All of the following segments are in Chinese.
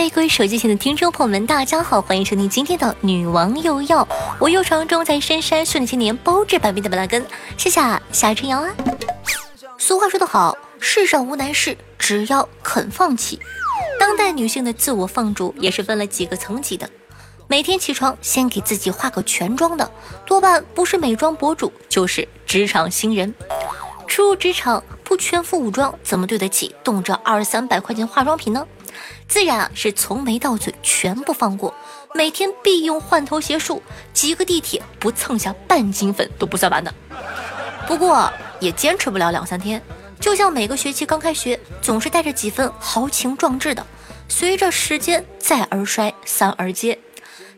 嗨，各位手机前的听众朋友们，大家好，欢迎收听今天的女王又要，我又传中在深山训练千年，包治百病的本拉根，谢谢夏春瑶啊。俗话说得好，世上无难事，只要肯放弃。当代女性的自我放逐也是分了几个层级的，每天起床先给自己化个全妆的，多半不是美妆博主，就是职场新人。初入职场不全副武装，怎么对得起动辄二三百块钱化妆品呢？自然啊，是从眉到嘴全部放过，每天必用换头鞋术，挤个地铁不蹭下半斤粉都不算完的。不过也坚持不了两三天，就像每个学期刚开学，总是带着几分豪情壮志的，随着时间再而衰，三而竭。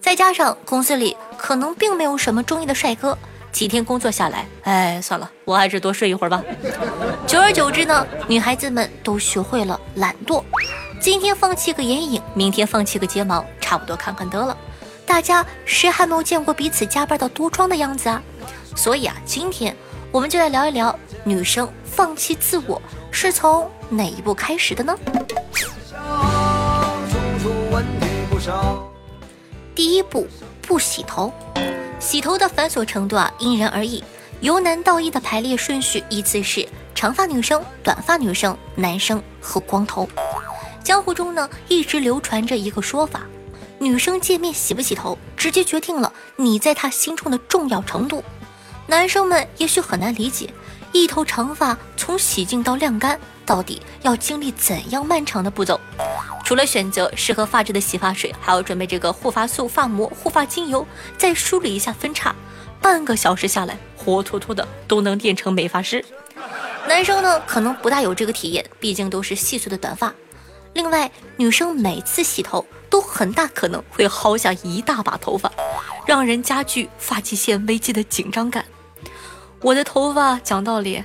再加上公司里可能并没有什么中意的帅哥，几天工作下来，哎，算了，我还是多睡一会儿吧。久而久之呢，女孩子们都学会了懒惰。今天放弃个眼影，明天放弃个睫毛，差不多看看得了。大家谁还没有见过彼此加班到多妆的样子啊？所以啊，今天我们就来聊一聊女生放弃自我是从哪一步开始的呢？第一步，不洗头。洗头的繁琐程度啊，因人而异。由南到易的排列顺序依次是长发女生、短发女生、男生和光头。江湖中呢，一直流传着一个说法：女生见面洗不洗头，直接决定了你在她心中的重要程度。男生们也许很难理解，一头长发从洗净到晾干，到底要经历怎样漫长的步骤？除了选择适合发质的洗发水，还要准备这个护发素、发膜、护发精油，再梳理一下分叉，半个小时下来，活脱脱的都能练成美发师。男生呢，可能不大有这个体验，毕竟都是细碎的短发。另外，女生每次洗头都很大可能会薅下一大把头发，让人加剧发际线危机的紧张感。我的头发讲道理，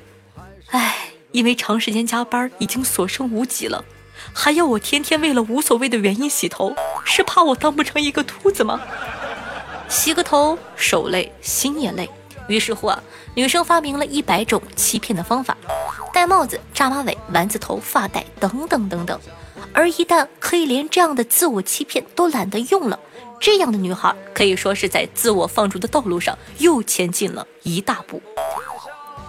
唉，因为长时间加班已经所剩无几了，还要我天天为了无所谓的原因洗头，是怕我当不成一个秃子吗？洗个头手累心也累，于是乎啊，女生发明了一百种欺骗的方法：戴帽子、扎马尾、丸子头、发带等等等等。而一旦可以连这样的自我欺骗都懒得用了，这样的女孩可以说是在自我放逐的道路上又前进了一大步。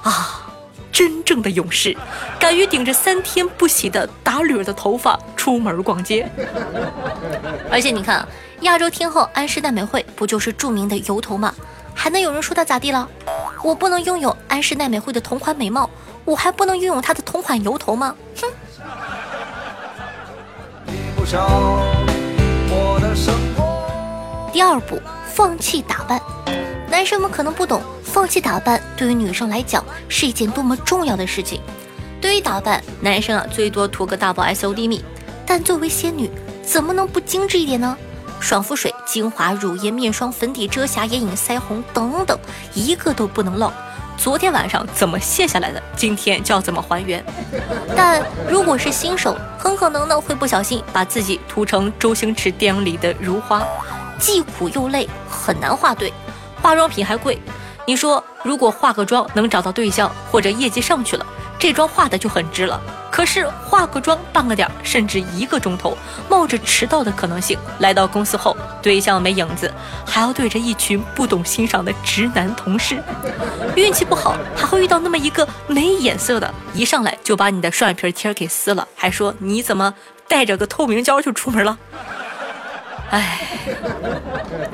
啊，真正的勇士，敢于顶着三天不洗的打绺的头发出门逛街。而且你看，亚洲天后安室奈美惠不就是著名的油头吗？还能有人说她咋地了？我不能拥有安室奈美惠的同款美貌，我还不能拥有她的同款油头吗？哼！笑我的生活第二步，放弃打扮。男生们可能不懂，放弃打扮对于女生来讲是一件多么重要的事情。对于打扮，男生啊最多涂个大包 S O D 蜜，但作为仙女，怎么能不精致一点呢？爽肤水、精华、乳液、面霜、粉底、遮瑕、眼影、腮红等等，一个都不能漏。昨天晚上怎么卸下来的，今天就要怎么还原。但如果是新手，很可能呢会不小心把自己涂成周星驰电影里的如花，既苦又累，很难画对。化妆品还贵，你说如果化个妆能找到对象，或者业绩上去了，这妆化的就很值了。可是化个妆半个点，甚至一个钟头，冒着迟到的可能性来到公司后，对象没影子，还要对着一群不懂欣赏的直男同事，运气不好还会遇到那么一个没眼色的，一上来就把你的双眼皮贴给撕了，还说你怎么带着个透明胶就出门了？哎，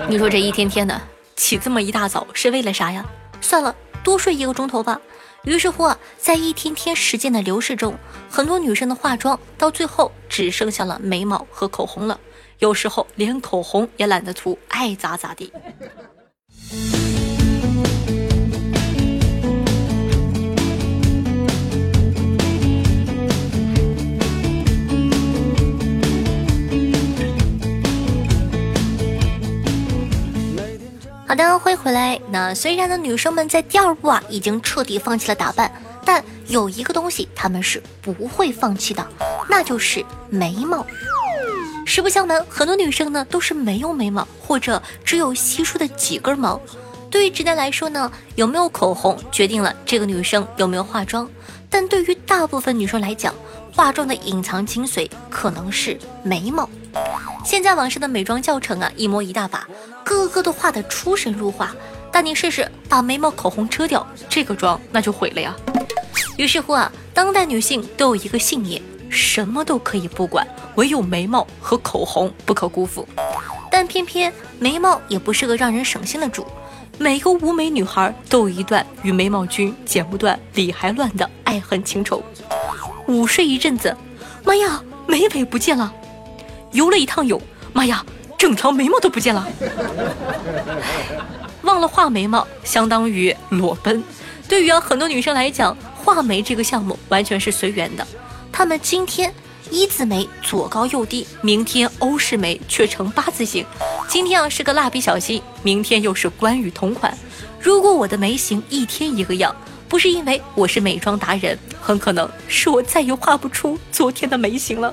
你说这一天天的起这么一大早是为了啥呀？算了，多睡一个钟头吧。于是乎啊，在一天天时间的流逝中，很多女生的化妆到最后只剩下了眉毛和口红了，有时候连口红也懒得涂，爱咋咋地。回来。那虽然呢，女生们在第二步啊已经彻底放弃了打扮，但有一个东西她们是不会放弃的，那就是眉毛。实不相瞒，很多女生呢都是没有眉毛，或者只有稀疏的几根毛。对于直男来说呢，有没有口红决定了这个女生有没有化妆，但对于大部分女生来讲，化妆的隐藏精髓可能是眉毛。现在网上的美妆教程啊，一模一大把，个个都画得出神入化。但你试试把眉毛、口红遮掉，这个妆那就毁了呀。于是乎啊，当代女性都有一个信念：什么都可以不管，唯有眉毛和口红不可辜负。但偏偏眉毛也不是个让人省心的主，每个无眉女孩都有一段与眉毛君剪不断、理还乱的爱恨情仇。午睡一阵子，妈呀，眉尾不见了；游了一趟泳，妈呀，整条眉毛都不见了。忘了画眉毛，相当于裸奔。对于啊很多女生来讲，画眉这个项目完全是随缘的。她们今天一字眉左高右低，明天欧式眉却成八字形；今天啊是个蜡笔小新，明天又是关羽同款。如果我的眉形一天一个样，不是因为我是美妆达人，很可能是我再也画不出昨天的眉形了。《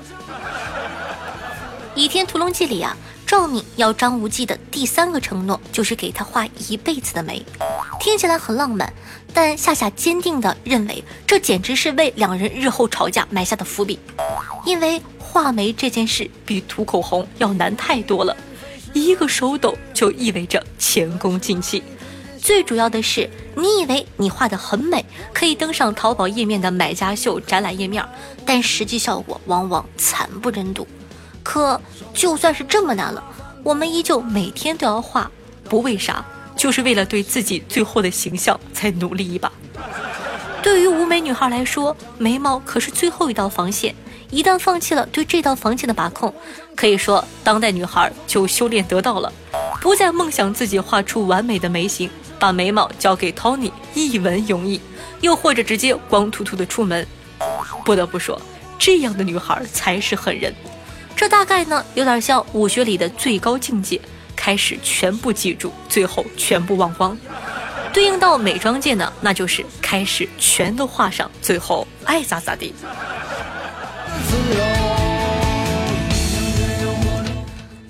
倚天屠龙记》里啊。赵敏要张无忌的第三个承诺就是给他画一辈子的眉，听起来很浪漫，但夏夏坚定地认为这简直是为两人日后吵架埋下的伏笔。因为画眉这件事比涂口红要难太多了，一个手抖就意味着前功尽弃。最主要的是，你以为你画的很美，可以登上淘宝页面的买家秀展览页面，但实际效果往往惨不忍睹。可就算是这么难了，我们依旧每天都要画，不为啥，就是为了对自己最后的形象再努力一把。对于无眉女孩来说，眉毛可是最后一道防线，一旦放弃了对这道防线的把控，可以说当代女孩就修炼得到了，不再梦想自己画出完美的眉形，把眉毛交给 Tony 一文永逸，又或者直接光秃秃的出门。不得不说，这样的女孩才是狠人。这大概呢，有点像武学里的最高境界，开始全部记住，最后全部忘光。对应到美妆界呢，那就是开始全都画上，最后爱咋咋地。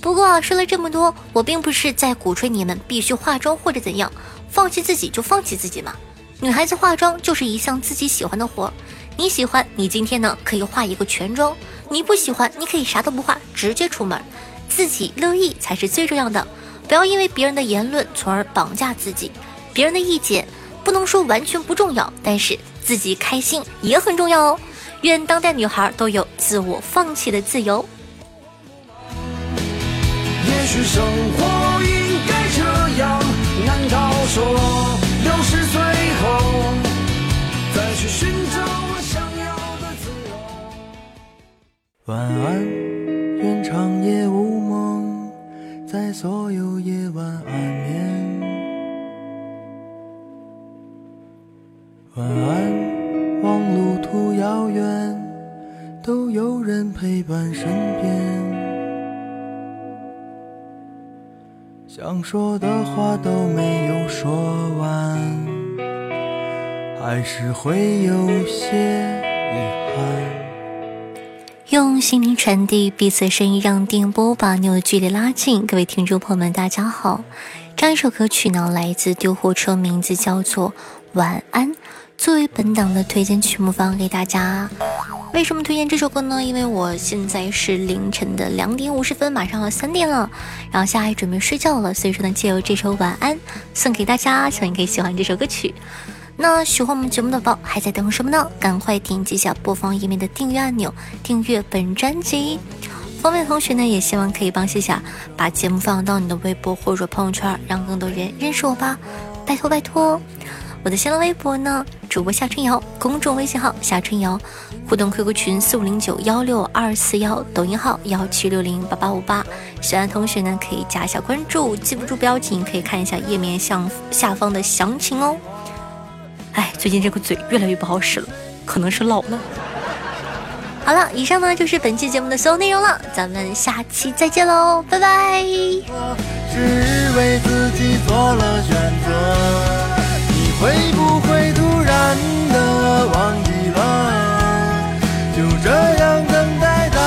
不过啊说了这么多，我并不是在鼓吹你们必须化妆或者怎样，放弃自己就放弃自己嘛。女孩子化妆就是一项自己喜欢的活，你喜欢，你今天呢可以化一个全妆。你不喜欢，你可以啥都不画，直接出门，自己乐意才是最重要的。不要因为别人的言论从而绑架自己。别人的意见不能说完全不重要，但是自己开心也很重要哦。愿当代女孩都有自我放弃的自由。也许生活应该这样，难道说晚安，愿长夜无梦，在所有夜晚安眠。晚安，望路途遥远，都有人陪伴身边。想说的话都没有说完，还是会有些遗憾。用心灵传递彼此的声音，让电波把你我的距离拉近。各位听众朋友们，大家好！这样一首歌曲呢，来自丢火车，名字叫做《晚安》，作为本档的推荐曲目放给大家。为什么推荐这首歌呢？因为我现在是凌晨的两点五十分，马上要三点了，然后现在准备睡觉了，所以说呢，借由这首《晚安》送给大家，希望你可以喜欢这首歌曲。那喜欢我们节目的宝还在等什么呢？赶快点击一下播放页面的订阅按钮，订阅本专辑。方便的同学呢，也希望可以帮夏夏把节目放到你的微博或者朋友圈，让更多人认识我吧，拜托拜托。我的新浪微博呢，主播夏春瑶，公众微信号夏春瑶，互动 QQ 群四五零九幺六二四幺，抖音号幺七六零八八五八。喜欢的同学呢，可以加一下关注，记不住标记可以看一下页面向下方的详情哦。最近这个嘴越来越不好使了，可能是老了。好了，以上呢就是本期节目的所有内容了，咱们下期再见喽，拜拜。只为自己做了选择，你会不会突然的忘记了？就这样等待到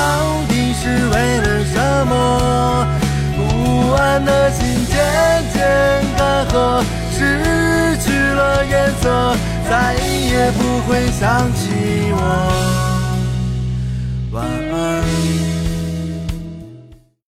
底是为了什么？不安的心渐渐干涸，失去了颜色。再也不会想起我。